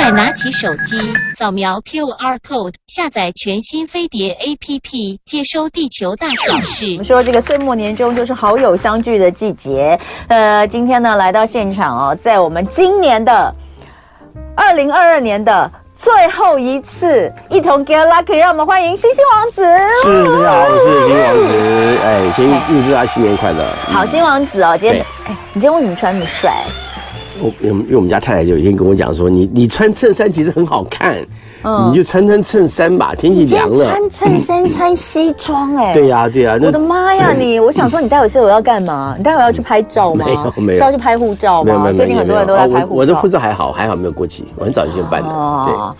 快拿起手机，扫描 QR code，下载全新飞碟 APP，接收地球大小事。我们说这个岁末年终就是好友相聚的季节。呃，今天呢来到现场哦，在我们今年的二零二二年的最后一次，一同 get lucky，让我们欢迎星星王子。是，大家好，我是星星王子。哎，先预祝他新年快乐。好，星王子哦，今天哎，你今天为什么穿那么帅？我因为我们家太太就有一天跟我讲说，你你穿衬衫其实很好看，嗯、你就穿穿衬衫吧，天气凉了。穿衬衫穿西装哎、欸。对呀、啊、对呀、啊，我的妈呀你！我想说，你待会是我要干嘛？你待会要去拍照吗？没有没有，是要去拍护照吗？最近很多人都在拍护照。我的护照还好，还好没有过期，我很早就先办的。哦。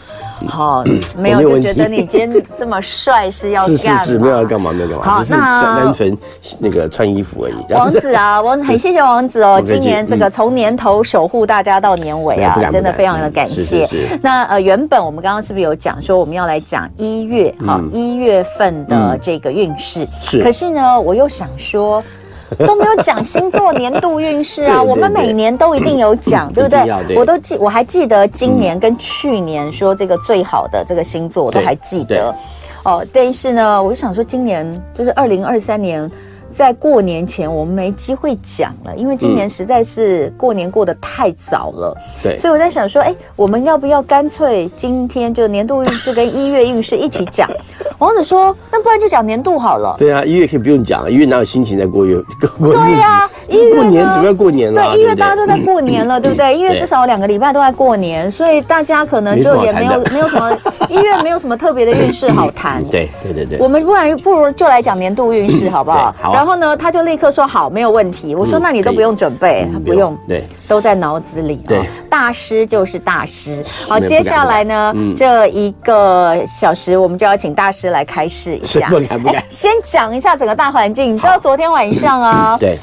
好，没有就觉得你今天这么帅是要？是是是，没有要干嘛，没有干嘛，好，只是单纯那个穿衣服而已。王子啊，王子很谢谢王子哦，今年这个从年头守护大家到年尾啊，真的非常的感谢。那呃，原本我们刚刚是不是有讲说我们要来讲一月哈一月份的这个运势？是。可是呢，我又想说。都没有讲星座年度运势啊！我们每年都一定有讲，对不对？我都记，我还记得今年跟去年说这个最好的这个星座，我都还记得。哦，但是呢，我就想说，今年就是二零二三年。在过年前，我们没机会讲了，因为今年实在是过年过得太早了。对，所以我在想说，哎，我们要不要干脆今天就年度运势跟一月运势一起讲？王子说，那不然就讲年度好了。对啊，一月可以不用讲，一月哪有心情在过月 过日子？对呀，一月过年主要过年了。对，一月大家都在过年了，对不对？一月至少有两个礼拜都在过年，所以大家可能就也没有没有什么 一月没有什么特别的运势好谈。对对对对，我们不然不如就来讲年度运势好不好？好。然后呢，他就立刻说好，没有问题。我说那你都不用准备，他不用，对，都在脑子里。对，大师就是大师。好，接下来呢，这一个小时我们就要请大师来开示一下。不敢不敢。先讲一下整个大环境。你知道昨天晚上啊，对，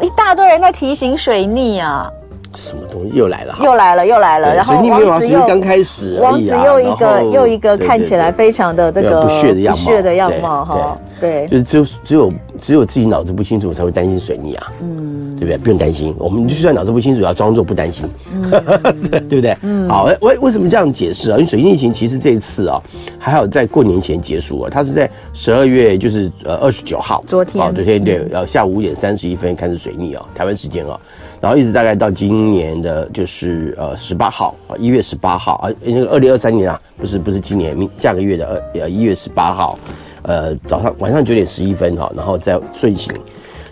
一大堆人在提醒水逆啊。什么东西又来了？又来了，又来了。然后王子又刚开始，王子又一个又一个看起来非常的这个不屑的样貌，不屑的样貌哈。对，就是只有只有只有自己脑子不清楚才会担心水逆啊。嗯，对不对？不用担心，我们就算脑子不清楚，要装作不担心，对不对？嗯。好，为为什么这样解释啊？因为水逆行其实这一次啊，还好在过年前结束啊。它是在十二月就是呃二十九号，昨天啊，昨天对，然后下午五点三十一分开始水逆啊，台湾时间啊。然后一直大概到今年的，就是呃十八号啊，一月十八号啊，那个二零二三年啊，不是不是今年，明下个月的二呃一月十八号，呃早上晚上九点十一分哈，然后再顺行，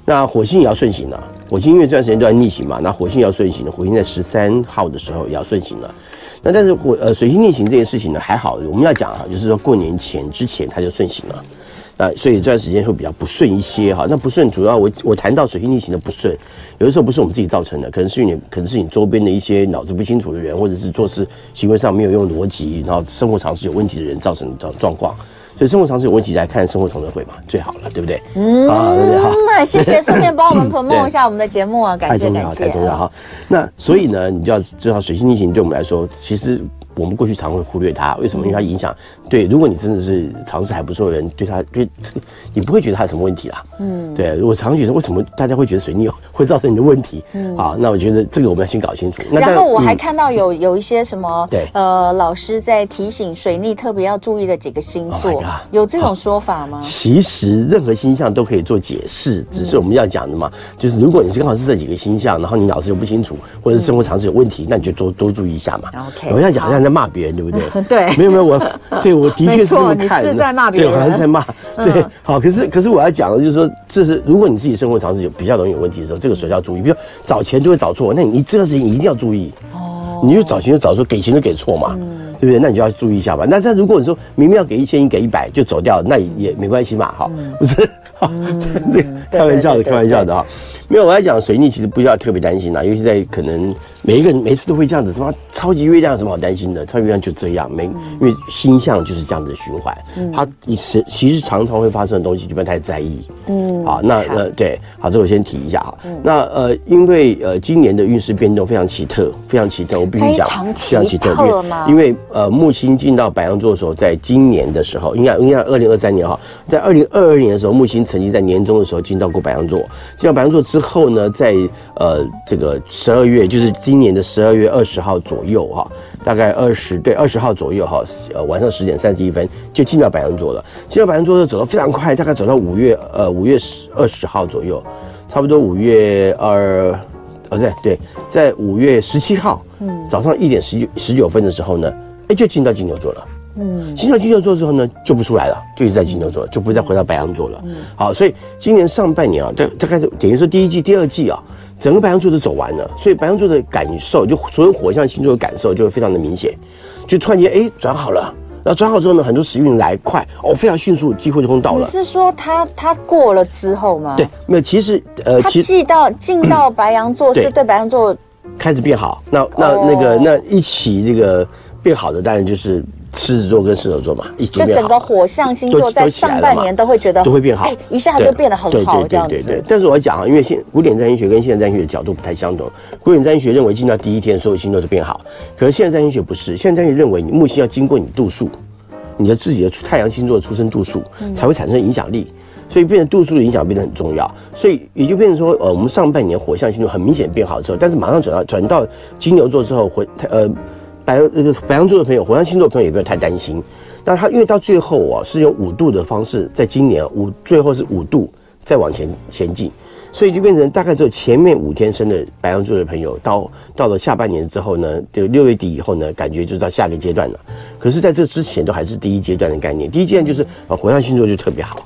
那火星也要顺行了，火星因为这段时间都在逆行嘛，那火星要顺行了，火星在十三号的时候也要顺行了，那但是火呃水星逆行这件事情呢还好，我们要讲啊，就是说过年前之前它就顺行了。啊，所以这段时间会比较不顺一些哈。那不顺主要我我谈到水星逆行的不顺，有的时候不是我们自己造成的，可能是你可能是你周边的一些脑子不清楚的人，或者是做事行为上没有用逻辑，然后生活常识有问题的人造成的状状况。所以生活常识有问题来看生活同乐会嘛，最好了，对不对？嗯，啊，对不对？好，那谢谢，顺便帮我们 promote 一下我们的节目啊，感谢感谢。太重要，太重要哈。那所以呢，你就要知道水星逆行对我们来说，其实。我们过去常会忽略它，为什么？因为它影响。对，如果你真的是常识还不错的人，对它，对，你不会觉得它有什么问题啦。嗯，对。如果常觉得为什么大家会觉得水逆 会造成你的问题？嗯，好，那我觉得这个我们要先搞清楚。然后我还看到有有一些什么，对，呃，老师在提醒水逆特别要注意的几个星座，有这种说法吗？其实任何星象都可以做解释，只是我们要讲的嘛，就是如果你是刚好是这几个星象，然后你脑子又不清楚，或者是生活常识有问题，那你就多多注意一下嘛。OK，我现在讲好像。骂别人对不对？对，没有没有，我对我的确是这么看的。你是在骂别人，对，好像在骂。对，好，可是可是我要讲的就是说，这是如果你自己生活常识有比较容易有问题的时候，这个时候要注意。比如找钱就会找错，那你这个事情一定要注意。哦，你就找钱就找错，给钱就给错嘛，对不对？那你就要注意一下吧。那但如果你说明明要给一千，你给一百就走掉，那也没关系嘛，哈，不是？哈，这开玩笑的，开玩笑的哈。没有，我要讲水逆，其实不需要特别担心啦，尤其在可能每一个人每次都会这样子，什么超级月亮有什么好担心的？超级月亮就这样，没因为星象就是这样子的循环，它其实其实常常会发生的东西，就不要太在意。嗯，好，那呃对，好，这我先提一下哈。那呃，因为呃今年的运势变动非常奇特，非常奇特，我必须讲非常奇特，因为呃木星进到白羊座的时候，在今年的时候，应该应该二零二三年哈，在二零二二年的时候，木星曾经在年中的时候进到过白羊座，进到白羊座之。之后呢，在呃这个十二月，就是今年的十二月二十号左右哈，大概二十对二十号左右哈，呃晚上十点三十一分就进到白羊座了。进到白羊座就走得非常快，大概走到五月呃五月十二十号左右，差不多五月二，哦对对，在五月十七号，嗯，早上一点十九十九分的时候呢，哎就进到金牛座了。嗯，进到金牛座之后呢，就不出来了，就一直在金牛座，就不会再回到白羊座了。嗯，好，所以今年上半年啊，大大概等于说第一季、第二季啊，整个白羊座都走完了，所以白羊座的感受，就所有火象星座的感受就会非常的明显，就突然间哎转好了，那转好之后呢，很多时运来快哦，非常迅速，机会就到了。你是说他他过了之后吗？对，没有，其实呃，他进到进到白羊座是对白羊座开始变好，那那那个那一起这个变好的当然就是。狮子座跟射手座嘛，一就整个火象星座在上半年都会觉得都会变好，哎，一下就变得很好，这样子。对对对对。但是我要讲啊，因为现古典占星学跟现代占星学的角度不太相同。古典占星学认为进到第一天所有星座都变好，可是现代占星学不是，现代占星学认为你木星要经过你度数，你的自己的太阳星座的出生度数才会产生影响力，所以变成度数的影响变得很重要。所以也就变成说，呃，我们上半年火象星座很明显变好之后，但是马上转到转到金牛座之后，回呃。白那个白羊座的朋友，火象星座的朋友也不要太担心。但他因为到最后啊，是用五度的方式，在今年五最后是五度再往前前进，所以就变成大概只有前面五天生的白羊座的朋友，到到了下半年之后呢，就六月底以后呢，感觉就到下个阶段了。可是在这之前都还是第一阶段的概念，第一阶段就是啊，火象星座就特别好。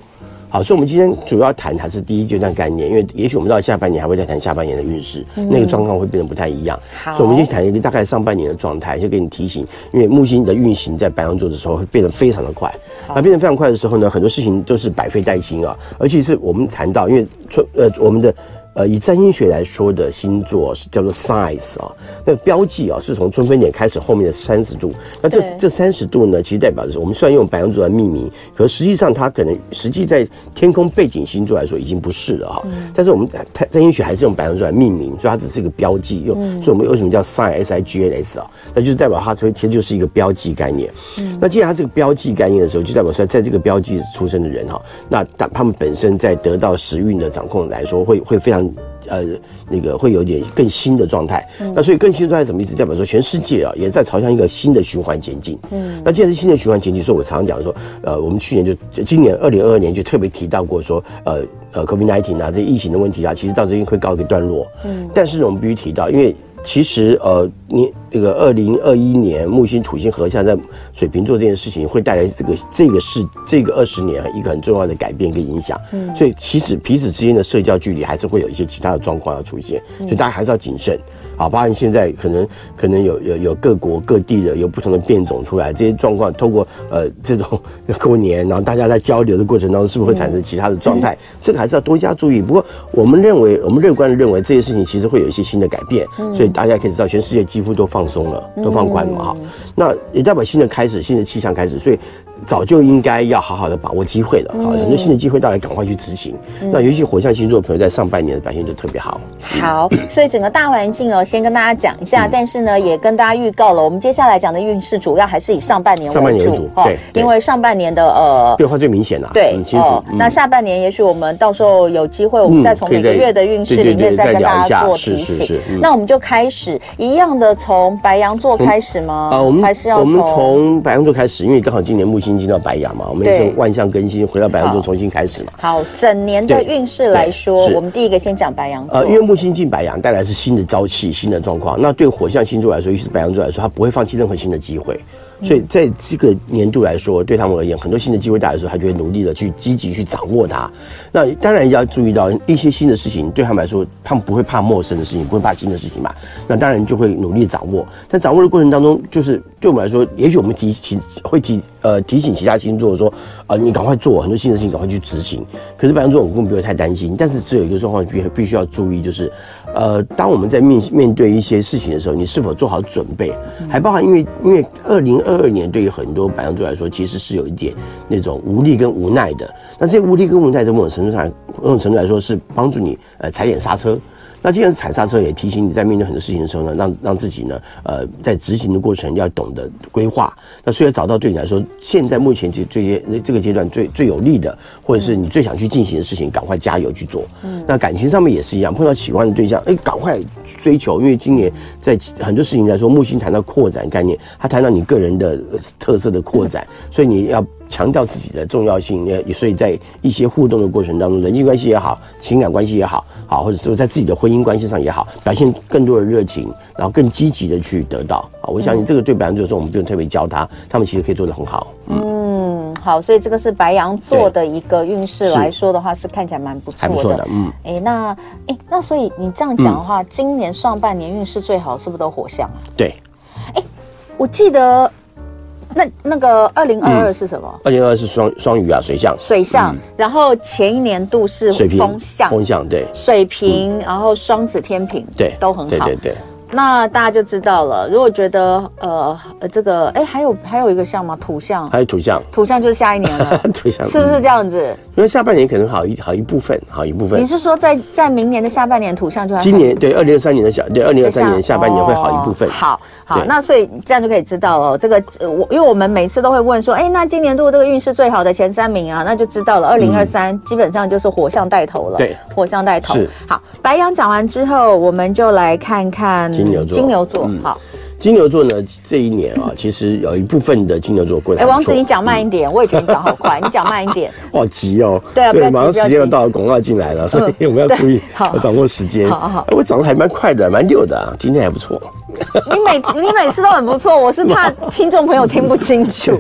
好，所以我们今天主要谈还是第一阶段概念，因为也许我们到下半年还会再谈下半年的运势，嗯、那个状况会变得不太一样。好，所以我们先谈一个大概上半年的状态，就给你提醒，因为木星的运行在白羊座的时候会变得非常的快，那变得非常快的时候呢，很多事情都是百废待兴啊，而且是我们谈到，因为春呃我们的。呃，以占星学来说的星座是叫做 signs 啊，那个标记啊是从春分点开始后面的三十度。那这这三十度呢，其实代表的是我们虽然用白羊座来命名，可实际上它可能实际在天空背景星座来说已经不是了哈。但是我们占星学还是用白羊座来命名，所以它只是一个标记用。所以我们为什么叫 sign s i g n s 啊？那就是代表它其实就是一个标记概念。那既然它这个标记概念的时候，就代表说在这个标记出生的人哈，那他他们本身在得到时运的掌控来说，会会非常。呃，那个会有点更新的状态，嗯、那所以更新的状态什么意思？代表说全世界啊也在朝向一个新的循环前进。嗯，那既然是新的循环前进，所以我常常讲说，呃，我们去年就今年二零二二年就特别提到过说，呃呃，COVID-19 啊这些疫情的问题啊，其实到这边会告一个段落。嗯，但是呢，我们必须提到，因为。其实，呃，你这个二零二一年木星土星合相在水瓶座这件事情，会带来这个这个是这个二十年一个很重要的改变跟影响。嗯，所以其实彼此之间的社交距离还是会有一些其他的状况要出现，所以大家还是要谨慎。好，包含现在可能可能有有有各国各地的有不同的变种出来，这些状况透过呃这种 过年，然后大家在交流的过程当中，是不是会产生其他的状态？嗯、这个还是要多加注意。不过我们认为，我们乐观的认为这些事情其实会有一些新的改变，嗯、所以大家可以知道，全世界几乎都放松了，都放宽了嘛哈。嗯、那也代表新的开始，新的气象开始，所以。早就应该要好好的把握机会了，好，很多新的机会到来，赶快去执行。那尤其火象星座的朋友在上半年的表现就特别好。好，所以整个大环境哦，先跟大家讲一下，但是呢，也跟大家预告了，我们接下来讲的运势主要还是以上半年为主，上半年为主，对，因为上半年的呃变化最明显了，对，很清楚。那下半年也许我们到时候有机会，我们再从每个月的运势里面再跟大家做提醒。那我们就开始一样的从白羊座开始吗？啊，我们还是要我们从白羊座开始，因为刚好今年木星进到白羊嘛。我们也是万象更新，回到白羊座重新开始嘛。好，整年的运势来说，我们第一个先讲白羊座。呃，因为木星进白羊带来是新的朝气、新的状况。那对火象星座来说，尤其是白羊座来说，他不会放弃任何新的机会。所以在这个年度来说，对他们而言，很多新的机会带来的时候，他就会努力的去积极去掌握它。那当然要注意到一些新的事情，对他们来说，他们不会怕陌生的事情，不会怕新的事情嘛。那当然就会努力掌握。但掌握的过程当中，就是对我们来说，也许我们提提会提呃提醒其他星座说啊、呃，你赶快做很多新的事情，赶快去执行。可是白羊座我们不会太担心。但是只有一个状况必必须要注意，就是呃，当我们在面面对一些事情的时候，你是否做好准备？还包含因为因为二零二二二年对于很多白羊座来说，其实是有一点那种无力跟无奈的。那这些无力跟无奈，在某种程度上，某种程度来说是帮助你呃踩点刹车。那既然踩刹车，也提醒你在面对很多事情的时候呢，让让自己呢，呃，在执行的过程要懂得规划。那所以找到对你来说，现在目前这这些这个阶段最最有利的，或者是你最想去进行的事情，赶快加油去做。嗯，那感情上面也是一样，碰到喜欢的对象，哎，赶快追求，因为今年在很多事情来说，木星谈到扩展概念，他谈到你个人的特色的扩展，所以你要。强调自己的重要性，也所以在一些互动的过程当中，人际关系也好，情感关系也好，好或者说在自己的婚姻关系上也好，表现更多的热情，然后更积极的去得到。啊，我相信这个对白羊座说，我们不用特别教他，他们其实可以做得很好。嗯，嗯，好，所以这个是白羊座的一个运势来说的话，是看起来蛮不错的，还不错的。嗯，哎，那哎，那所以你这样讲的话，嗯、今年上半年运势最好是不是都火象啊？对。哎，我记得。那那个二零二二是什么？二零二二是双双鱼啊，水象。水象，嗯、然后前一年度是风象，风象对。水瓶，然后双子、天平，对，都很好。对对对。那大家就知道了。如果觉得呃呃这个哎还有还有一个象吗？土象。还有土象。土象就是下一年了。土象是不是这样子？因为下半年可能好一好一部分，好一部分。你是说在在明年的下半年土象就要？今年对二零二三年的小对二零二三年下半年会好一部分。哦、好好，那所以这样就可以知道了。这个我因为我们每次都会问说，哎，那今年度这个运势最好的前三名啊，那就知道了。二零二三基本上就是火象带头了。对，火象带头。是。好，白羊讲完之后，我们就来看看金牛座。金牛座。嗯，好。金牛座呢，这一年啊，其实有一部分的金牛座过来。哎，王子，你讲慢一点，嗯、我也觉得你讲好快，你讲慢一点。好急哦。对啊，对，马上时间要到了，广告进来了，所以我们要注意，要掌握时间。好好，我讲的还蛮快的，蛮溜的啊，今天还不错。你每你每次都很不错，我是怕 听众朋友听不清楚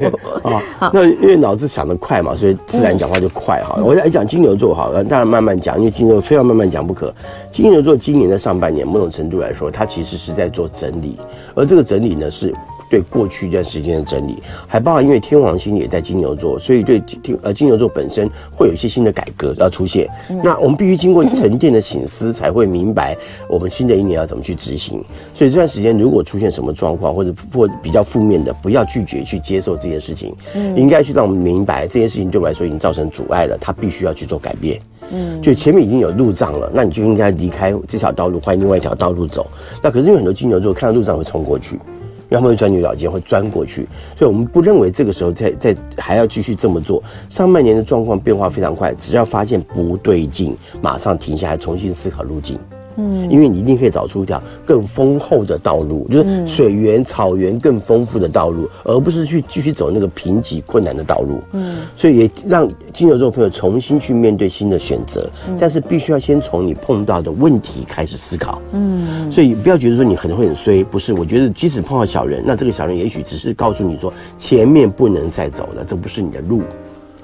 啊。那因为脑子想得快嘛，所以自然讲话就快哈。我来讲金牛座好了，当然慢慢讲，因为金牛非要慢慢讲不可。金牛座今年的上半年，某种程度来说，它其实是在做整理，而这个整理呢是。对过去一段时间的整理，还包含因为天王星也在金牛座，所以对金呃金牛座本身会有一些新的改革要出现。嗯、那我们必须经过沉淀的醒思，才会明白我们新的一年要怎么去执行。所以这段时间如果出现什么状况或者或比较负面的，不要拒绝去接受这件事情，嗯、应该去让我们明白这件事情对我来说已经造成阻碍了，他必须要去做改变。嗯，就前面已经有路障了，那你就应该离开这条道路，换另外一条道路走。那可是因为很多金牛座看到路障会冲过去。要么会钻牛角尖，会钻过去，所以我们不认为这个时候再再还要继续这么做。上半年的状况变化非常快，只要发现不对劲，马上停下来，重新思考路径。嗯，因为你一定可以找出一条更丰厚的道路，就是水源、草原更丰富的道路，而不是去继续走那个贫瘠困难的道路。嗯，所以也让金牛座朋友重新去面对新的选择，但是必须要先从你碰到的问题开始思考。嗯，所以不要觉得说你可能会很衰，不是？我觉得即使碰到小人，那这个小人也许只是告诉你说前面不能再走了，这不是你的路。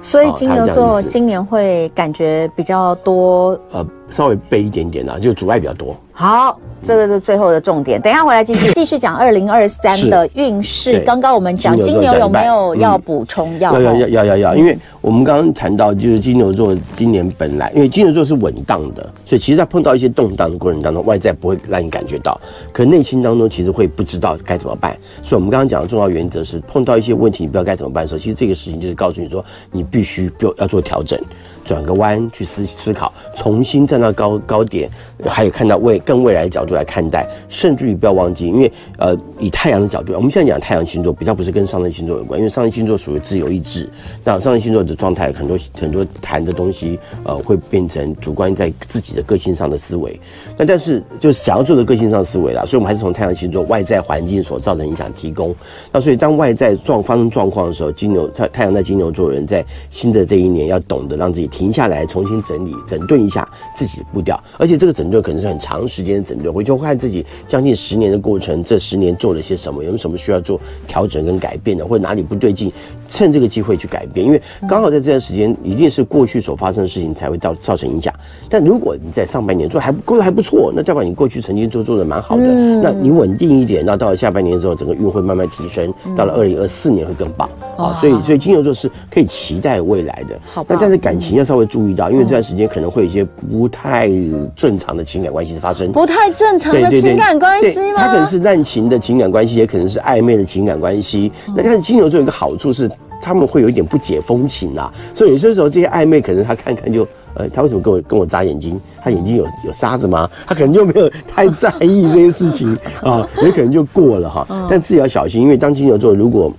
所以金牛座今年会感觉比较多，呃，稍微背一点点啦，就阻碍比较多。好。这个是最后的重点，等一下回来继续继续讲二零二三的运势。刚刚我们讲金牛有没有要补充要？要要要要要要，因为我们刚刚谈到就是金牛座今年本来因为金牛座是稳当的，所以其实在碰到一些动荡的过程当中，外在不会让你感觉到，可内心当中其实会不知道该怎么办。所以我们刚刚讲的重要原则是，碰到一些问题你不知道该怎么办的时候，其实这个事情就是告诉你说，你必须要要做调整。转个弯去思思考，重新站到高高点，还有看到未更未来的角度来看待，甚至于不要忘记，因为呃，以太阳的角度，我们现在讲太阳星座比较不是跟上升星座有关，因为上升星座属于自由意志，那上升星座的状态很多很多谈的东西，呃，会变成主观在自己的个性上的思维，那但是就是想要做的个性上思维啦，所以我们还是从太阳星座外在环境所造成影响提供，那所以当外在状发生状况的时候，金牛在太阳在金牛座人在新的这一年要懂得让自己。停下来，重新整理、整顿一下自己的步调，而且这个整顿可能是很长时间的整顿。回去看自己将近十年的过程，这十年做了些什么，有什么需要做调整跟改变的，或者哪里不对劲，趁这个机会去改变。因为刚好在这段时间，一定是过去所发生的事情才会造造成影响。但如果你在上半年做还过得还不错，那代表你过去曾经做做的蛮好的。那你稳定一点，那到了下半年之后，整个运会慢慢提升，到了二零二四年会更棒啊。所以，所以金牛座是可以期待未来的。好，那但是感情要。稍微注意到，因为这段时间可能会有一些不太正常的情感关系的发生，不太正常的情感关系吗？它可能是滥情的情感关系，也可能是暧昧的情感关系。那但是金牛座有一个好处是，他们会有一点不解风情啦，所以有些时候这些暧昧可能他看看就呃，他为什么跟我跟我眨眼睛？他眼睛有有沙子吗？他可能就没有太在意这些事情 啊，也可能就过了哈。但自己要小心，因为当金牛座如果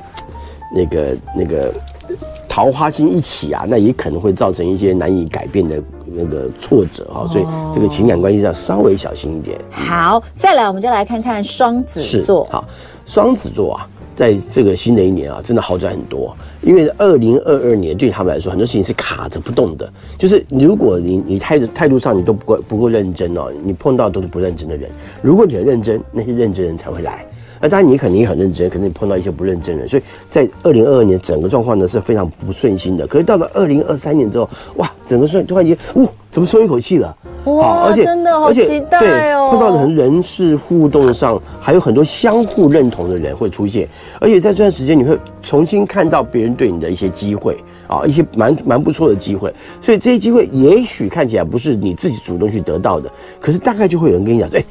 那个那个桃花心一起啊，那也可能会造成一些难以改变的那个挫折哈。所以这个情感关系上稍微小心一点。好，再来我们就来看看双子座。好，双子座啊。在这个新的一年啊，真的好转很多。因为二零二二年对他们来说，很多事情是卡着不动的。就是如果你你态态度上你都不够不够认真哦，你碰到都是不认真的人。如果你很认真，那些认真人才会来。那当然你肯定很认真，可能你碰到一些不认真的人。所以在二零二二年整个状况呢是非常不顺心的。可是到了二零二三年之后，哇，整个瞬突然间，哇，怎么松一口气了？哇，而且真的好期待哦！碰到的人事互动上还有很多相互认同的人会出现，而且在这段时间你会重新看到别人对你的一些机会啊，一些蛮蛮不错的机会。所以这些机会也许看起来不是你自己主动去得到的，可是大概就会有人跟你讲说，哎。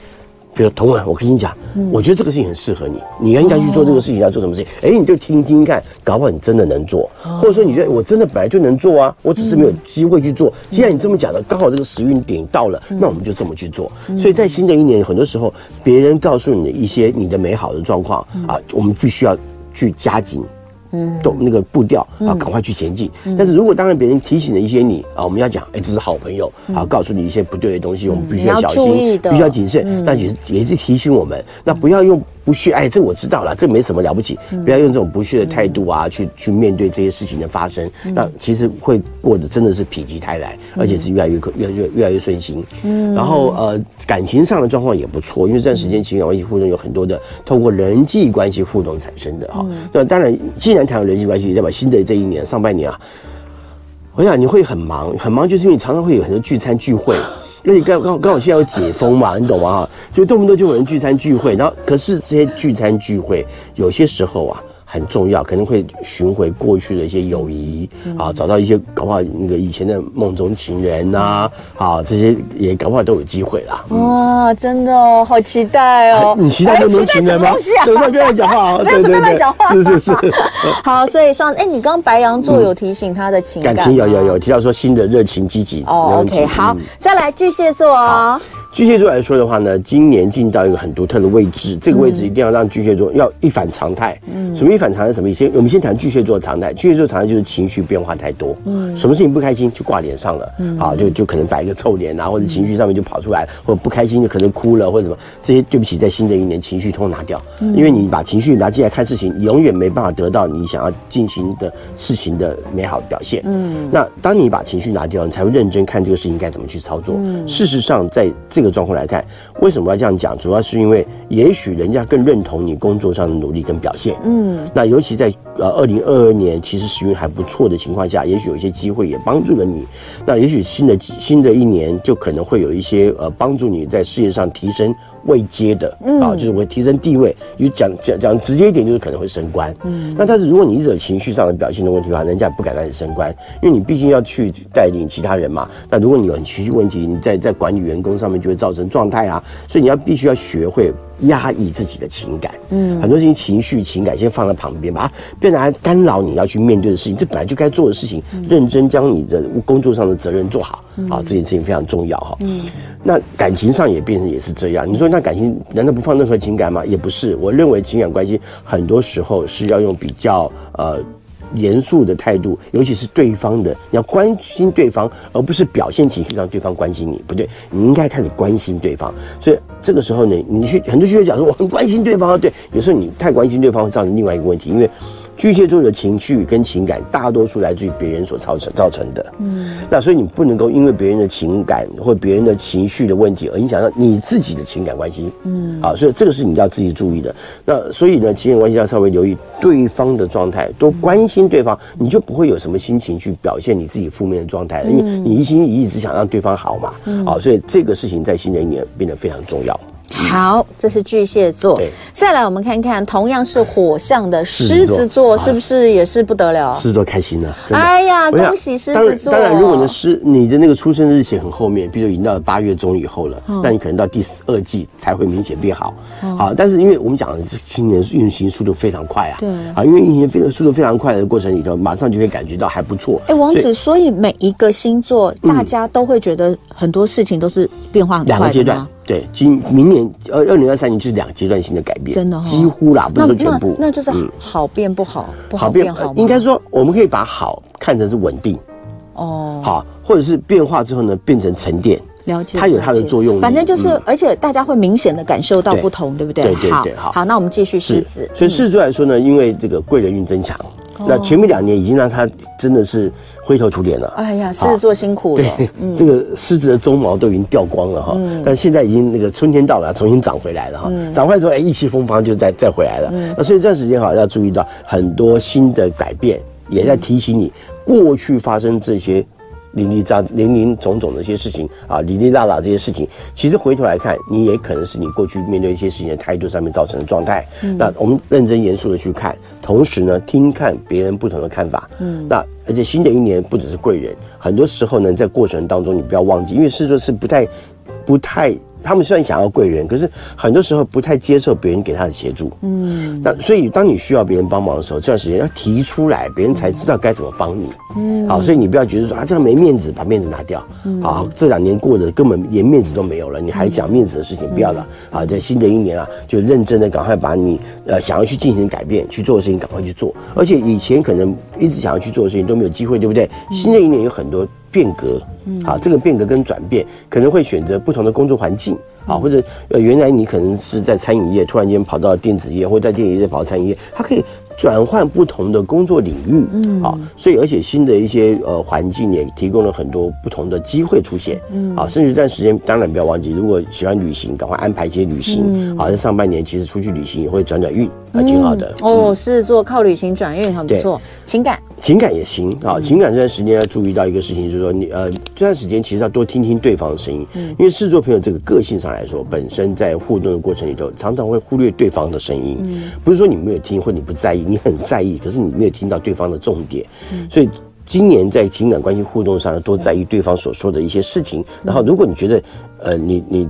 比如童文，我跟你讲，我觉得这个事情很适合你，你应该去做这个事情，要做什么事情？哎，你就听听看，搞不好你真的能做，或者说你觉得我真的本来就能做啊，我只是没有机会去做。既然你这么讲的，刚好这个时运点到了，那我们就这么去做。所以在新的一年，很多时候别人告诉你的一些你的美好的状况啊，我们必须要去加紧。嗯，动那个步调啊，赶快去前进。但是如果当然别人提醒了一些你啊，我们要讲，哎，这是好朋友啊，告诉你一些不对的东西，我们必须要小心，必须要谨慎。那也是也是提醒我们，那不要用。不屑，哎，这我知道了，这没什么了不起，不要用这种不屑的态度啊，去去面对这些事情的发生，那其实会过得真的是否极泰来，而且是越来越越越越来越顺心。嗯，然后呃，感情上的状况也不错，因为这段时间情感关系互动有很多的透过人际关系互动产生的哈。那当然，既然谈到人际关系，也代表新的这一年上半年啊，我想你会很忙，很忙，就是因为你常常会有很多聚餐聚会。那你刚刚刚好现在要解封嘛，你懂吗？就动不动就有人聚餐聚会，然后可是这些聚餐聚会有些时候啊。很重要，可能会寻回过去的一些友谊啊，找到一些搞不好那个以前的梦中情人呐，啊，这些也搞不好都有机会啦。哇，真的哦，好期待哦！你期待梦中情人吗？什么不要讲话，没有什么乱讲话，是是是。好，所以双哎，你刚刚白羊座有提醒他的情感情有有有提到说新的热情积极。哦，OK，好，再来巨蟹座哦。巨蟹座来说的话呢，今年进到一个很独特的位置，这个位置一定要让巨蟹座要一反常态。嗯，什么一反常态？什么意思？我们先谈巨蟹座的常态。巨蟹座常态就是情绪变化太多。嗯，什么事情不开心就挂脸上了。嗯，好，就就可能摆一个臭脸啊，或者情绪上面就跑出来，或者不开心就可能哭了，或者什么。这些对不起，在新的一年情绪通通拿掉，因为你把情绪拿进来看事情，永远没办法得到你想要进行的事情的美好表现。嗯，那当你把情绪拿掉，你才会认真看这个事情该怎么去操作。嗯，事实上，在这个状况来看，为什么要这样讲？主要是因为，也许人家更认同你工作上的努力跟表现。嗯，那尤其在呃二零二二年，其实时运还不错的情况下，也许有一些机会也帮助了你。那也许新的新的一年，就可能会有一些呃帮助你在事业上提升。位阶的啊，就是会提升地位。有讲讲讲直接一点，就是可能会升官。嗯，那但是如果你一直有情绪上的表现的问题的话，人家也不敢让你升官，因为你毕竟要去带领其他人嘛。那如果你有情绪问题，你在在管理员工上面就会造成状态啊。所以你要必须要学会压抑自己的情感。嗯，很多事情情绪情感先放在旁边，把它变成干扰你要去面对的事情。这本来就该做的事情，认真将你的工作上的责任做好啊，这件事情非常重要哈。嗯，那感情上也变成也是这样。你说那感情难道不放任何情感吗？也不是。我认为情感关系很多时候是要用比较呃严肃的态度，尤其是对方的，你要关心对方，而不是表现情绪让对方关心你。不对，你应该开始关心对方。所以这个时候呢，你去很多学员讲说我很关心对方，对，有时候你太关心对方会造成另外一个问题，因为。巨蟹座的情绪跟情感，大多数来自于别人所造成造成的。嗯，那所以你不能够因为别人的情感或别人的情绪的问题而影响到你自己的情感关系。嗯，好，所以这个是你要自己注意的。那所以呢，情感关系要稍微留意对方的状态，多关心对方，你就不会有什么心情去表现你自己负面的状态，因为你一心一意只想让对方好嘛。好，所以这个事情在新的一年变得非常重要。好，这是巨蟹座。再来，我们看看同样是火象的狮子座，是不是也是不得了？狮子座开心了，哎呀，恭喜狮子座！当然，如果你的狮，你的那个出生日期很后面，比如已经到了八月中以后了，那你可能到第二季才会明显变好。好，但是因为我们讲的是今年运行速度非常快啊，对，啊，因为运行非常速度非常快的过程里头，马上就会感觉到还不错。哎，王子，所以每一个星座，大家都会觉得很多事情都是变化很快的。两个阶段。对，今明年二二零二三年就是两个阶段性的改变，真的、哦、几乎啦，不是说全部，那，就是好变不好，嗯、不好变好，应该说我们可以把好看成是稳定，哦，好，或者是变化之后呢变成沉淀，了解，它有它的作用，反正就是，嗯、而且大家会明显的感受到不同，对，不对？对对对，好，好，那我们继续狮子，所以狮子座来说呢，因为这个贵人运增强。那前面两年已经让他真的是灰头土脸了。哎呀，狮子座辛苦了。对，这个狮子的鬃毛都已经掉光了哈。嗯。但现在已经那个春天到了，重新长回来了哈。长回来之后，哎，意气风发就再再回来了。嗯。那所以这段时间哈，要注意到很多新的改变，也在提醒你过去发生这些。零零杂零零总总的一些事情啊，零零落落这些事情，其实回头来看，你也可能是你过去面对一些事情的态度上面造成的状态。嗯，那我们认真严肃的去看，同时呢，听看别人不同的看法。嗯，那而且新的一年不只是贵人，很多时候呢，在过程当中你不要忘记，因为狮子座是不太不太。他们虽然想要贵人，可是很多时候不太接受别人给他的协助。嗯，那所以当你需要别人帮忙的时候，这段时间要提出来，别人才知道该怎么帮你。嗯，好，所以你不要觉得说啊，这样没面子，把面子拿掉。嗯，好，这两年过得根本连面子都没有了，你还讲面子的事情，不要了。啊，在新的一年啊，就认真的赶快把你呃想要去进行改变去做的事情赶快去做，而且以前可能一直想要去做的事情都没有机会，对不对？新的一年有很多。变革，啊，这个变革跟转变可能会选择不同的工作环境，啊，或者呃，原来你可能是在餐饮业，突然间跑到电子业，或者在电子业跑到餐饮业，它可以。转换不同的工作领域，嗯，好，所以而且新的一些呃环境也提供了很多不同的机会出现，嗯，好，甚至这段时间当然不要忘记，如果喜欢旅行，赶快安排一些旅行，嗯，好，在上半年其实出去旅行也会转转运，啊挺好的。嗯、哦，是做靠旅行转运很不错，情感。情感也行啊，情感这段时间要注意到一个事情，就是说你呃这段时间其实要多听听对方的声音，嗯，因为狮子座朋友这个个性上来说，本身在互动的过程里头，常常会忽略对方的声音，嗯，不是说你没有听或你不在意。你很在意，可是你没有听到对方的重点，所以今年在情感关系互动上，多在意对方所说的一些事情。然后，如果你觉得，呃，你你。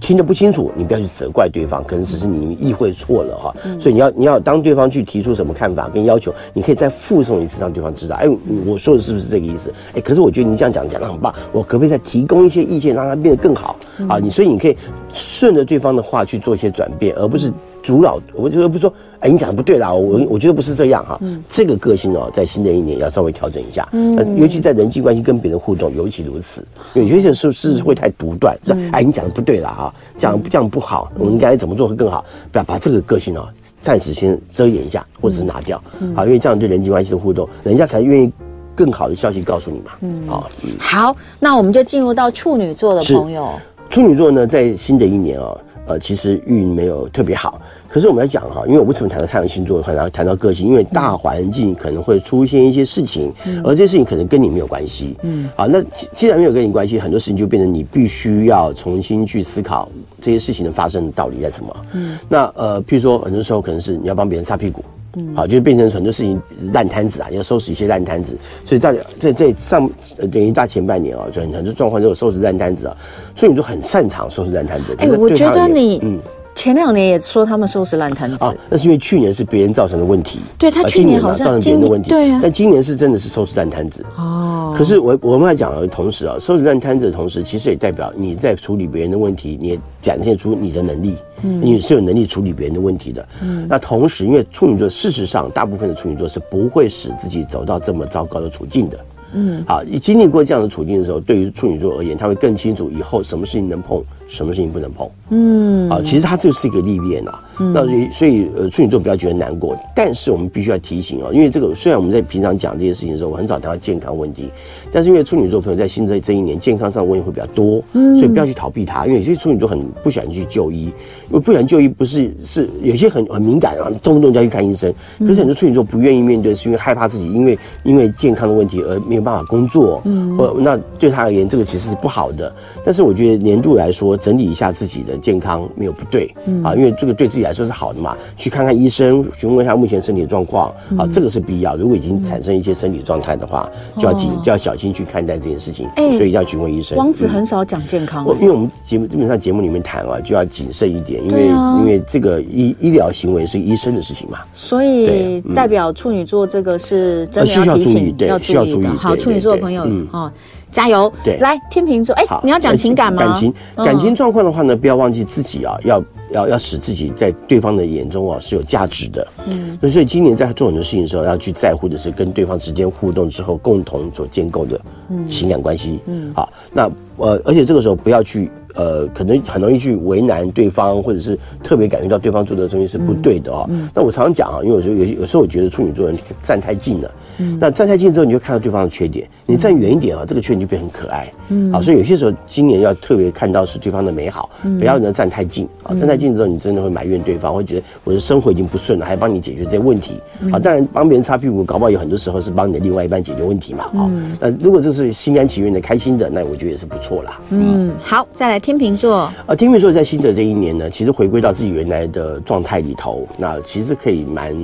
听得不清楚，你不要去责怪对方，可能只是你意会错了哈。所以你要你要当对方去提出什么看法跟要求，你可以再附送一次，让对方知道，哎，我说的是不是这个意思？哎，可是我觉得你这样讲讲的很棒，我可不可以再提供一些意见，让它变得更好啊？你所以你可以顺着对方的话去做一些转变，而不是阻挠。我觉得不是说。哎，你讲的不对啦，我我觉得不是这样哈。嗯，这个个性哦，在新的一年要稍微调整一下。嗯，尤其在人际关系跟别人互动，尤其如此。有些事是是会太独断，说哎，你讲的不对啦哈，这样这样不好，我们应该怎么做会更好？不要把这个个性哦，暂时先遮掩一下，或者是拿掉。好，因为这样对人际关系的互动，人家才愿意更好的消息告诉你嘛。嗯，好，好，那我们就进入到处女座的朋友。处女座呢，在新的一年哦。呃，其实运没有特别好，可是我们要讲哈，因为我为什么谈到太阳星座，很难谈到个性，因为大环境可能会出现一些事情，嗯、而这些事情可能跟你没有关系。嗯，好，那既然没有跟你关系，很多事情就变成你必须要重新去思考这些事情的发生的道理在什么。嗯，那呃，譬如说，很多时候可能是你要帮别人擦屁股。嗯好，就变成很多事情烂摊子啊，要收拾一些烂摊子，所以在在在上等于大前半年啊，就很多状况都有收拾烂摊子啊，所以你就很擅长收拾烂摊子。哎、欸，我觉得你嗯。前两年也说他们收拾烂摊子啊，那是因为去年是别人造成的问题。对，他去年好像造成别人的问题，对啊。但今年是真的是收拾烂摊子哦。可是我我们来讲的同时啊，收拾烂摊子的同时，其实也代表你在处理别人的问题，你也展现出你的能力，嗯，你是有能力处理别人的问题的。嗯，那同时，因为处女座事实上大部分的处女座是不会使自己走到这么糟糕的处境的。嗯，好，你经历过这样的处境的时候，对于处女座而言，他会更清楚以后什么事情能碰。什么事情不能碰？嗯，啊，其实它就是一个历练啊。嗯，那所以呃，处女座不要觉得难过，但是我们必须要提醒啊，因为这个虽然我们在平常讲这些事情的时候，我很少谈到健康问题，但是因为处女座朋友在新的这一年健康上的问题会比较多，嗯，所以不要去逃避它，因为有些处女座很不喜欢去就医，因为不喜欢就医不是是有些很很敏感啊，动不动就要去看医生，可是很多处女座不愿意面对，是因为害怕自己因为因为健康的问题而没有办法工作，嗯，或那对他而言，这个其实是不好的。但是我觉得年度来说，整理一下自己的健康没有不对，嗯，啊，因为这个对自己来说是好的嘛。去看看医生，询问一下目前身体状况，啊，这个是必要。如果已经产生一些身体状态的话，就要谨就要小心去看待这件事情，所以要询问医生。王子很少讲健康，因为我们节目基本上节目里面谈啊，就要谨慎一点，因为因为这个医医疗行为是医生的事情嘛。所以代表处女座这个是真的要提醒，要注意的。好，处女座的朋友啊。加油！对，来天秤座，哎，你要讲情感吗？感情感情状况的话呢，不要忘记自己啊，要要要使自己在对方的眼中啊是有价值的。嗯，所以今年在做很多事情的时候，要去在乎的是跟对方之间互动之后共同所建构的情感关系。嗯，好，那呃，而且这个时候不要去。呃，可能很容易去为难对方，或者是特别感觉到对方做的东西是不对的哦。嗯、那我常常讲啊，因为有时候有有时候我觉得处女座人站太近了，嗯，那站太近之后，你就看到对方的缺点。你站远一点啊，这个缺点就变很可爱。嗯，啊，所以有些时候今年要特别看到是对方的美好，不要能站太近啊。站太近之后，你真的会埋怨对方，会觉得我的生活已经不顺了，还帮你解决这些问题。啊，当然帮别人擦屁股，搞不好有很多时候是帮你的另外一半解决问题嘛。啊，那如果这是心甘情愿的、开心的，那我觉得也是不错啦。嗯，好，再来天秤座。呃，天秤座在新的这一年呢，其实回归到自己原来的状态里头，那其实可以蛮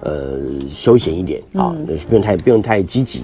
呃休闲一点啊，不用太不用太积极。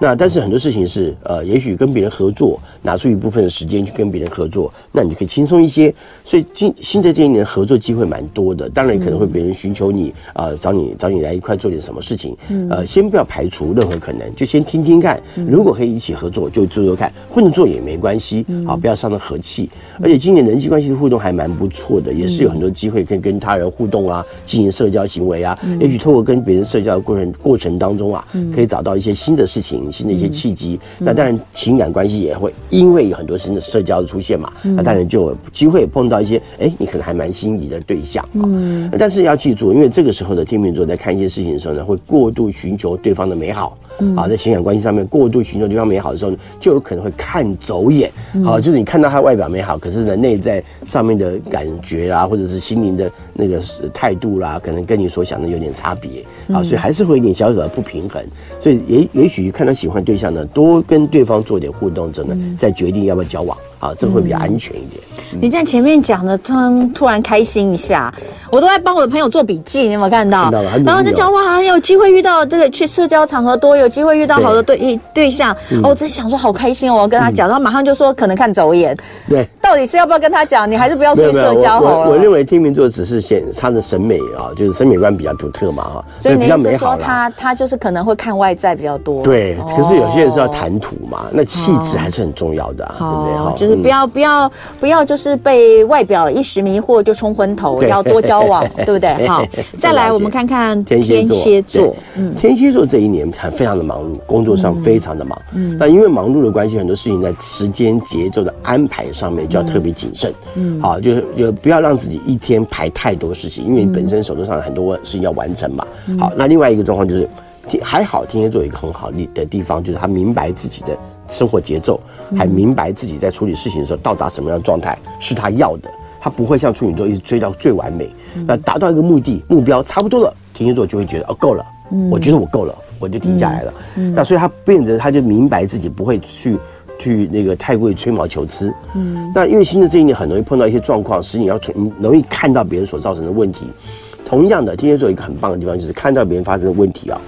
那但是很多事情是呃，也许跟别人合作，拿出一部分的时间去跟别人合作，那你就可以轻松一些。所以今新的这一年合作机会蛮多的，当然可能会别人寻求你啊、呃，找你找你来一块做点什么事情。呃，先不要排除任何可能，就先听听看。如果可以一起合作，就做做看；不能做也没关系，好，不要伤了和气。而且今年人际关系的互动还蛮不错的，也是有很多机会可以跟他人互动啊，进行社交行为啊。也许透过跟别人社交的过程过程当中啊，可以找到一些新的事情。新的一些契机，那当然情感关系也会因为有很多新的社交的出现嘛，那当然就有机会碰到一些哎，你可能还蛮心仪的对象啊。嗯，但是要记住，因为这个时候的天秤座在看一些事情的时候呢，会过度寻求对方的美好。啊，在情感关系上面过度寻求对方美好的时候呢，就有可能会看走眼。好，就是你看到他外表美好，可是呢，内在上面的感觉啊，或者是心灵的那个态度啦，可能跟你所想的有点差别。啊，所以还是会有点小小的不平衡。所以也也许看他喜欢对象呢，多跟对方做点互动，真的再决定要不要交往。啊，这会比较安全一点。嗯、你在前面讲的，突然突然开心一下，我都在帮我的朋友做笔记，你有没有看到？看到了。然后就讲哇，有机会遇到这个去社交场合多，有机会遇到好的对对，对象。嗯、哦，我在想说好开心哦，我要跟他讲，嗯、然后马上就说可能看走眼。对，到底是要不要跟他讲？你还是不要出去社交好了。我我认为天秤座只是显他的审美啊，就是审美观比较独特嘛哈，所以你是说他他就是可能会看外在比较多。对，可是有些人是要谈吐嘛，那气质还是很重要的，啊，对不对？哈，就是不要不要。不要就是被外表一时迷惑就冲昏头，要多交往，对不对？好，再来我们看看天蝎座。嗯，天蝎座这一年很非常的忙碌，工作上非常的忙。嗯，但因为忙碌的关系，很多事情在时间节奏的安排上面就要特别谨慎。嗯，好，就是就不要让自己一天排太多事情，因为你本身手头上很多事情要完成嘛。好，那另外一个状况就是，还好天蝎座有一个很好的地方，就是他明白自己的。生活节奏，还明白自己在处理事情的时候到达什么样的状态是他要的，他不会像处女座一直追到最完美。那达到一个目的目标差不多了，天蝎座就会觉得哦够了，我觉得我够了，我就停下来了。那所以他变得他就明白自己不会去去那个太过于吹毛求疵。嗯，那因为新的这一年很容易碰到一些状况，使你要从容易看到别人所造成的问题。同样的，天蝎座有一个很棒的地方就是看到别人发生的问题啊。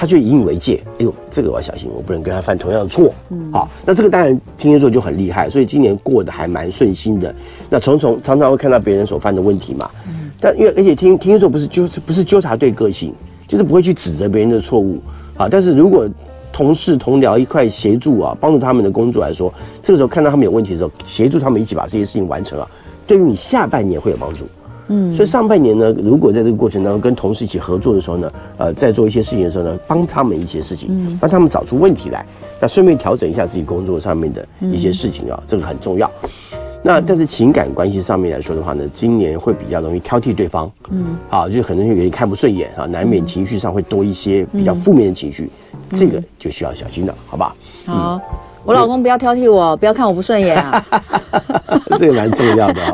他就引以为戒，哎呦，这个我要小心，我不能跟他犯同样的错。嗯，好，那这个当然天蝎座就很厉害，所以今年过得还蛮顺心的。那从从常常会看到别人所犯的问题嘛，嗯，但因为而且天天蝎座不是纠不是纠察队个性，就是不会去指责别人的错误啊。但是如果同事同僚一块协助啊，帮助他们的工作来说，这个时候看到他们有问题的时候，协助他们一起把这些事情完成啊，对于你下半年会有帮助。嗯，所以上半年呢，如果在这个过程当中跟同事一起合作的时候呢，呃，在做一些事情的时候呢，帮他们一些事情，帮他们找出问题来，那顺便调整一下自己工作上面的一些事情啊，这个很重要。那但是情感关系上面来说的话呢，今年会比较容易挑剔对方，嗯，啊，就可能有点看不顺眼啊，难免情绪上会多一些比较负面的情绪，这个就需要小心了，好吧？好，我老公不要挑剔我，不要看我不顺眼啊，这个蛮重要的啊。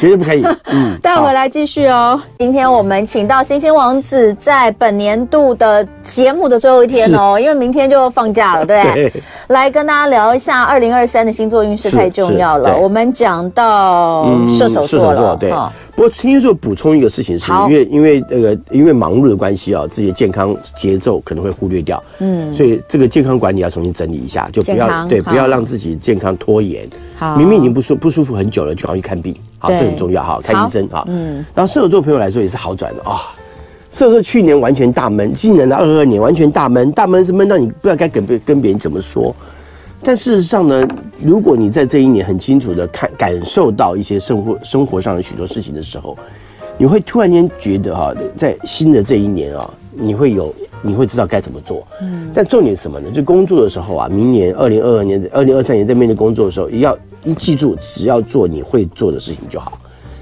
绝对不可以。嗯，待会回来继续哦。今天我们请到星星王子，在本年度的节目的最后一天哦，因为明天就放假了，对，对，来跟大家聊一下二零二三的星座运势，太重要了。我们讲到射手座了，对。不过天蝎座补充一个事情，是因为因为那个因为忙碌的关系啊，自己的健康节奏可能会忽略掉，嗯，所以这个健康管理要重新整理一下，就不要对，不要让自己健康拖延。好，明明已经不舒不舒服很久了，就赶快去看病，好，这很重要哈，看医生哈。嗯，然后射手座朋友来说也是好转的啊。射手座去年完全大闷，今年的二二年完全大闷，大闷是闷到你不知道该跟别跟别人怎么说。但事实上呢，如果你在这一年很清楚的看感受到一些生活生活上的许多事情的时候，你会突然间觉得哈，在新的这一年啊，你会有你会知道该怎么做。嗯。但重点是什么呢？就工作的时候啊，明年二零二二年、二零二三年在面对工作的时候，要一记住，只要做你会做的事情就好，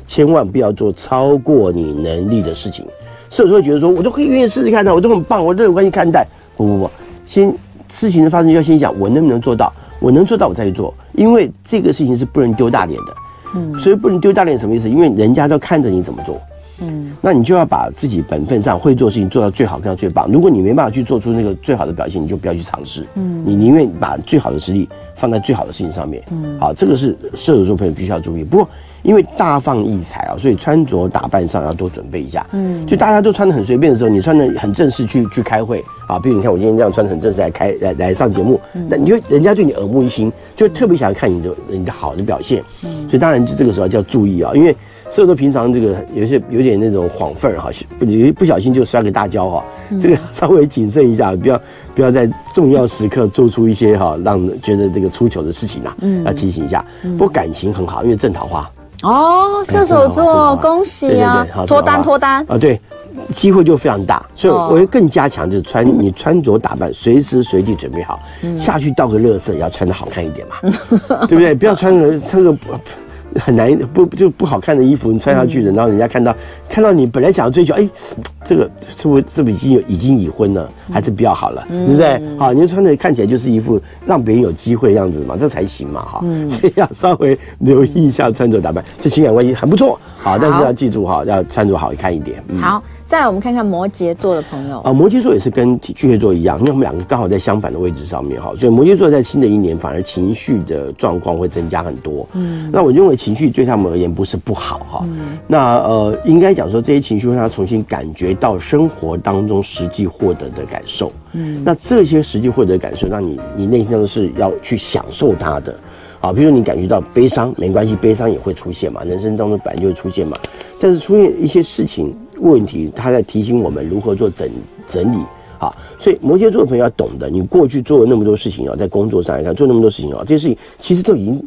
千万不要做超过你能力的事情。甚至会觉得说，我都可以愿意试试看的，我都很棒，我都有关系看待。不不不，先。事情的发生就要先想我能不能做到，我能做到我再去做，因为这个事情是不能丢大脸的，嗯，所以不能丢大脸什么意思？因为人家都看着你怎么做，嗯，那你就要把自己本分上会做的事情做到最好，跟到最棒。如果你没办法去做出那个最好的表现，你就不要去尝试，嗯，你宁愿把最好的实力放在最好的事情上面，嗯，好，这个是射手座朋友必须要注意。不过。因为大放异彩啊，所以穿着打扮上要多准备一下。嗯，就大家都穿的很随便的时候，你穿的很正式去去开会啊。比如你看我今天这样穿得很正式来开来来上节目，那你就人家对你耳目一新，就特别想要看你的你的好的表现。嗯，所以当然就这个时候就要注意啊，因为射手座平常这个有些有点那种晃份儿哈，不不小心就摔个大跤哈。这个稍微谨慎一下，不要不要在重要时刻做出一些哈让人觉得这个出糗的事情啊。嗯，要提醒一下。不过感情很好，因为正桃花。哦，射手座，恭喜啊！脱单脱单啊，对，机会就非常大，所以我会更加强，就是穿你穿着打扮，随时随地准备好，下去倒个乐色也要穿的好看一点嘛，对不对？不要穿个穿个很难不就不好看的衣服，你穿上去的，然后人家看到看到你本来想要追求，哎。这个是不是是不是已经有已经已婚了，还是比较好了，嗯、对不对？好，你就穿的看起来就是一副让别人有机会的样子嘛，这才行嘛，哈、嗯。所以要稍微留意一下穿着打扮，这情感关系很不错，好，但是要记住哈，要穿着好看一点。嗯、好，再来我们看看摩羯座的朋友。啊，摩羯座也是跟巨蟹座一样，因为我们两个刚好在相反的位置上面哈，所以摩羯座在新的一年反而情绪的状况会增加很多。嗯，那我认为情绪对他们而言不是不好哈，嗯、那呃应该讲说这些情绪会让他重新感觉。到生活当中实际获得的感受，嗯，那这些实际获得的感受，让你你内心当中是要去享受它的，啊，比如说你感觉到悲伤，没关系，悲伤也会出现嘛，人生当中本来就会出现嘛，但是出现一些事情问题，他在提醒我们如何做整整理，啊，所以摩羯座的朋友要懂得，你过去做了那么多事情啊，在工作上来看做那么多事情啊，这些事情其实都已经。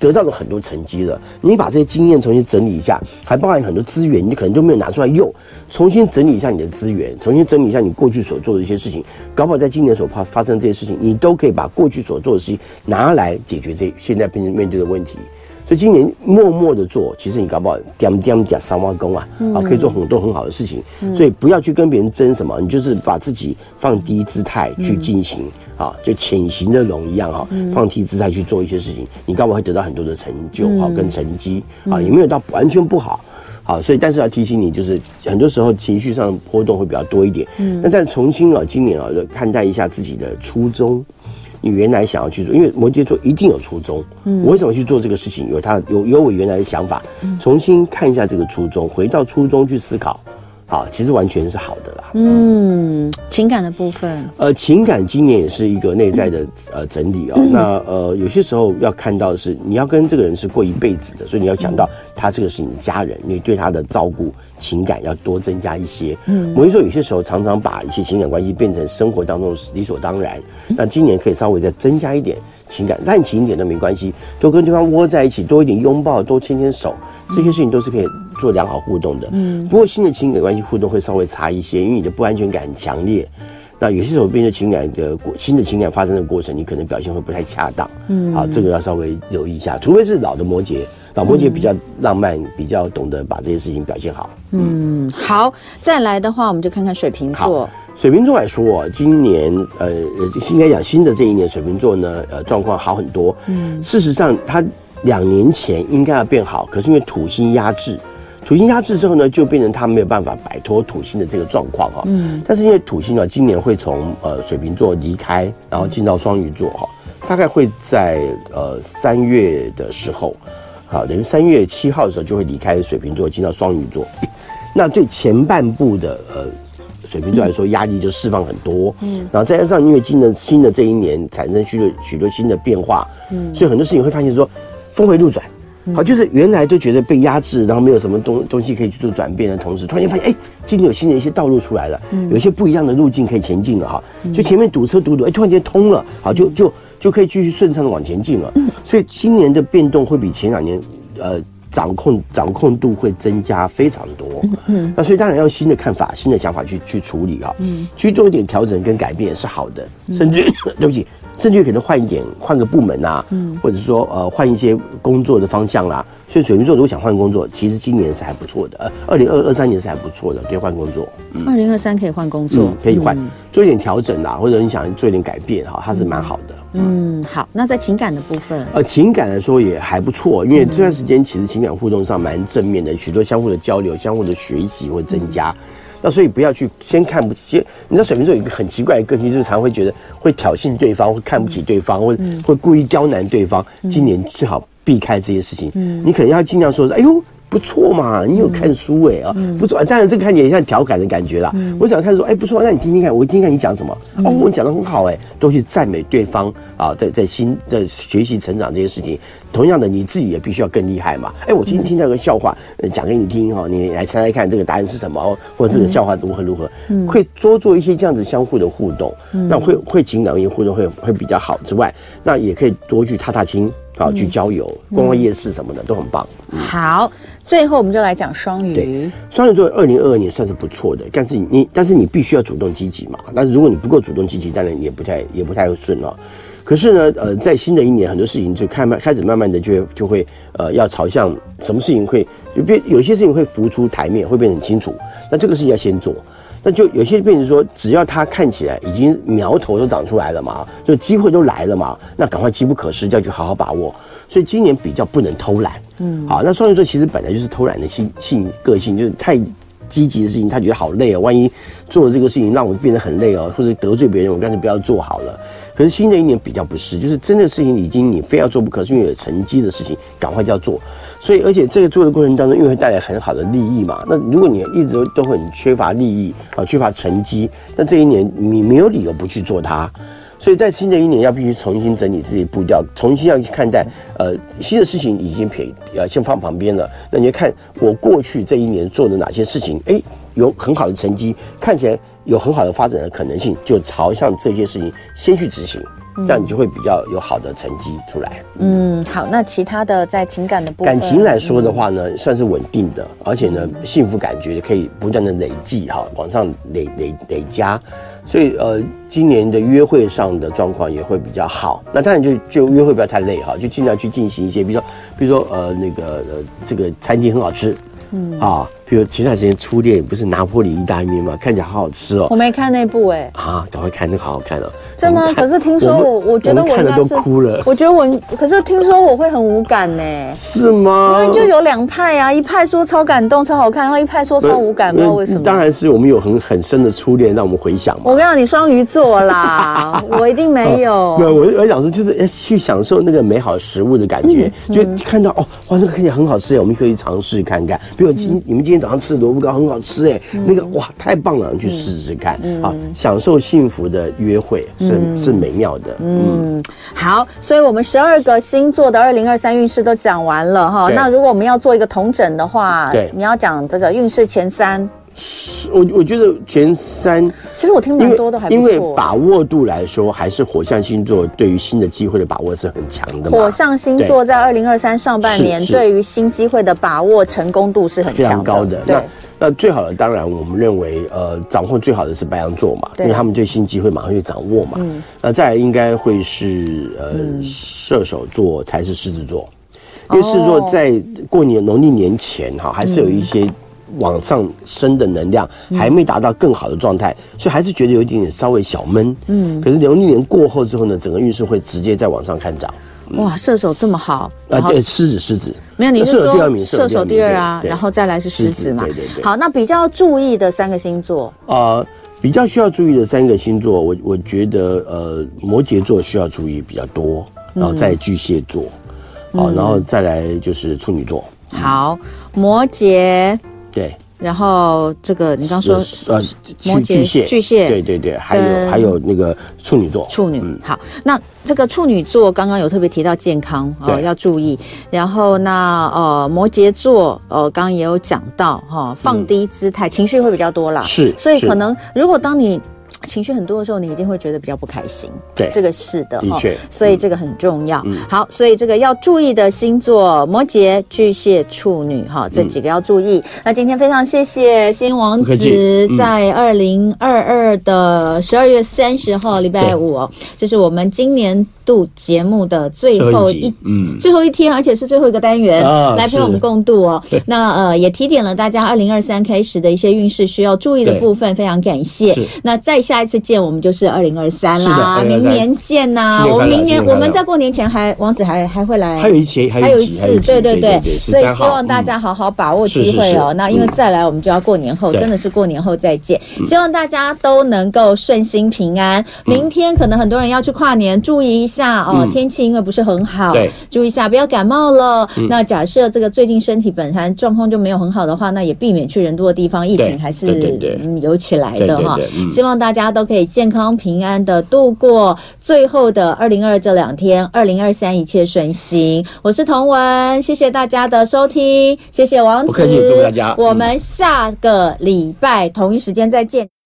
得到了很多成绩了，你把这些经验重新整理一下，还包含很多资源，你可能都没有拿出来用，重新整理一下你的资源，重新整理一下你过去所做的一些事情，搞不好在今年所发发生这些事情，你都可以把过去所做的事情拿来解决这现在面面对的问题。所以今年默默的做，其实你搞不好点点点三万工啊，啊，可以做很多很好的事情。所以不要去跟别人争什么，你就是把自己放低姿态去进行啊，就潜行的龙一样哈，放低姿态去做一些事情，你搞不好会得到很多的成就哈跟成绩啊，也没有到完全不好。好，所以但是要提醒你，就是很多时候情绪上波动会比较多一点。嗯，那再重新啊，今年啊，就看待一下自己的初衷。你原来想要去做，因为摩羯座一定有初衷。嗯，我为什么去做这个事情？有他有有我原来的想法，重新看一下这个初衷，回到初衷去思考。好，其实完全是好的啦。嗯，情感的部分，呃，情感今年也是一个内在的呃整理哦。嗯、那呃，有些时候要看到的是，你要跟这个人是过一辈子的，所以你要讲到他这个是你的家人，你对他的照顾情感要多增加一些。嗯，我跟你说，有些时候常常把一些情感关系变成生活当中理所当然。那今年可以稍微再增加一点情感，滥情一点都没关系，多跟对方窝在一起，多一点拥抱，多牵牵手，这些事情都是可以。做良好互动的，嗯，不过新的情感关系互动会稍微差一些，因为你的不安全感很强烈。那有些时候，变成情感的过新的情感发生的过程，你可能表现会不太恰当，嗯，好，这个要稍微留意一下。除非是老的摩羯，老摩羯比较浪漫，比较懂得把这些事情表现好。嗯，好，再来的话，我们就看看水瓶座。水瓶座来说，今年呃，应该讲新的这一年，水瓶座呢，呃，状况好很多。嗯，事实上，他。两年前应该要变好，可是因为土星压制，土星压制之后呢，就变成他没有办法摆脱土星的这个状况哈。嗯。但是因为土星呢，今年会从呃水瓶座离开，然后进到双鱼座哈，大概会在呃三月的时候，好，等于三月七号的时候就会离开水瓶座，进到双鱼座。那对前半部的呃。水瓶座来说，压力就释放很多，嗯，然后再加上因为今的新的这一年产生许多许多新的变化，嗯，所以很多事情会发现说峰回路转，好，就是原来都觉得被压制，然后没有什么东东西可以去做转变的同时，突然间发现，哎，今天有新的一些道路出来了，有一些不一样的路径可以前进了哈，就前面堵车堵堵，哎，突然间通了，好，就就就可以继续顺畅的往前进了，所以今年的变动会比前两年，呃。掌控掌控度会增加非常多，嗯，那所以当然要新的看法、新的想法去去处理啊，嗯，去做一点调整跟改变是好的，甚至 对不起，甚至可能换一点换个部门啊，嗯，或者说呃换一些工作的方向啦。所以水瓶座如果想换工作，其实今年是还不错的，呃，二零二二三年是还不错的，可以换工作。二零二三可以换工作，可以换做一点调整啊，或者你想做一点改变哈，它是蛮好的。嗯，好，那在情感的部分，呃，情感来说也还不错，因为这段时间其实情感互动上蛮正面的，许多相互的交流、相互的学习会增加。那所以不要去先看不起，你知道水瓶座有一个很奇怪的个性，就是常会觉得会挑衅对方，会看不起对方，或会故意刁难对方。今年最好避开这些事情，你可能要尽量说，哎呦。不错嘛，你有看书哎、欸、啊，嗯、不错啊。当然这个看起来像调侃的感觉啦。嗯、我想看说，哎、欸，不错，那你听听看，我听听看你讲什么。嗯、哦，我讲的很好哎、欸，都去赞美对方啊，在在新在学习成长这些事情。同样的，你自己也必须要更厉害嘛。哎、欸，我今天听到一个笑话，讲、嗯、给你听哈，你来猜猜看这个答案是什么，或者这个笑话如何如何。嗯，会多做一些这样子相互的互动，嗯、那会会情感一些互动会会比较好之外，那也可以多去踏踏青。好，去郊游、逛逛夜市什么的、嗯、都很棒。嗯、好，最后我们就来讲双鱼。对，双鱼座二零二二年算是不错的，但是你但是你必须要主动积极嘛。但是如果你不够主动积极，当然也不太也不太会顺哦。可是呢，呃，在新的一年，很多事情就开慢开始慢慢的就就会呃要朝向什么事情会有些事情会浮出台面，会变得很清楚。那这个事情要先做。那就有些病人说，只要他看起来已经苗头都长出来了嘛，就机会都来了嘛，那赶快机不可失，就要去好好把握。所以今年比较不能偷懒，嗯，好，那双鱼座其实本来就是偷懒的性性个性，就是太积极的事情，他觉得好累哦，万一做了这个事情让我变得很累哦，或者得罪别人，我干脆不要做好了。可是新的一年比较不是，就是真的事情已经你非要做不可，是因为有成绩的事情，赶快就要做。所以而且这个做的过程当中，因为会带来很好的利益嘛。那如果你一直都很缺乏利益啊，缺乏成绩，那这一年你没有理由不去做它。所以在新的一年要必须重新整理自己步调，重新要去看待呃新的事情已经撇呃先放旁边了。那你要看我过去这一年做的哪些事情，哎，有很好的成绩，看起来。有很好的发展的可能性，就朝向这些事情先去执行，这样你就会比较有好的成绩出来。嗯，好，那其他的在情感的部分，感情来说的话呢，嗯、算是稳定的，而且呢，幸福感觉可以不断的累积哈，往上累累累加，所以呃，今年的约会上的状况也会比较好。那当然就就约会不要太累哈，就尽量去进行一些，比如说比如说呃那个呃这个餐厅很好吃，嗯啊。比如前段时间初恋不是拿破里意大利面吗？看起来好好吃哦。我没看那部哎。啊，赶快看，那个好好看哦。真的吗？可是听说我，我觉得我看了都哭了。我觉得我，可是听说我会很无感呢。是吗？因为就有两派啊，一派说超感动、超好看，然后一派说超无感，不知道为什么。当然是我们有很很深的初恋，让我们回想嘛。我跟你讲，你双鱼座啦，我一定没有。没有，我我想说，就是哎去享受那个美好食物的感觉，就看到哦，哇，那个看起来很好吃，我们可以尝试看看。比如今你们今天早上吃萝卜糕。很好吃哎，那个哇，太棒了，你去试试看啊！享受幸福的约会是是美妙的。嗯，好，所以我们十二个星座的二零二三运势都讲完了哈。那如果我们要做一个同整的话，对，你要讲这个运势前三。我我觉得前三，其实我听蛮多的还不错。因为把握度来说，还是火象星座对于新的机会的把握是很强的。火象星座在二零二三上半年对于新机会的把握成功度是很非常高的。那。那最好的当然，我们认为，呃，掌控最好的是白羊座嘛，因为他们对新机会马上就掌握嘛。嗯。那再来应该会是呃、嗯、射手座才是狮子座，因为狮子座在过年农历年前哈，还是有一些往上升的能量，还没达到更好的状态，所以还是觉得有一点点稍微小闷。嗯。可是农历年过后之后呢，整个运势会直接再往上看涨。哇，射手这么好啊？对，狮子，狮子没有，你是说射手第二啊？然后再来是狮子嘛？对对对。好，那比较注意的三个星座啊，比较需要注意的三个星座，我我觉得呃，摩羯座需要注意比较多，然后再巨蟹座，好，然后再来就是处女座。好，摩羯对。然后这个你刚说呃，摩羯巨蟹巨蟹对对对，还有还有那个处女座。处女好，那这个处女座刚刚有特别提到健康哦要注意，然后那呃摩羯座呃刚刚也有讲到哈放低姿态情绪会比较多啦。是，所以可能如果当你。情绪很多的时候，你一定会觉得比较不开心。对，这个是的，的确，所以这个很重要。嗯，好，所以这个要注意的星座：摩羯、巨蟹、处女，哈，这几个要注意。那今天非常谢谢新王子，在二零二二的十二月三十号礼拜五，这是我们今年度节目的最后一嗯最后一天，而且是最后一个单元，来陪我们共度哦。那呃，也提点了大家二零二三开始的一些运势需要注意的部分，非常感谢。那再下一次见，我们就是二零二三啦，明年见呐！我们明年我们在过年前还王子还还会来，还有一期，还有一次，对对对，所以希望大家好好把握机会哦。那因为再来我们就要过年后，真的是过年后再见。希望大家都能够顺心平安。明天可能很多人要去跨年，注意一下哦，天气因为不是很好，注意一下不要感冒了。那假设这个最近身体本身状况就没有很好的话，那也避免去人多的地方，疫情还是有起来的哈。希望大家。都可以健康平安的度过最后的二零二这两天，二零二三一切顺心。我是童文，谢谢大家的收听，谢谢王子，不客气，祝大家。我们下个礼拜同一时间再见。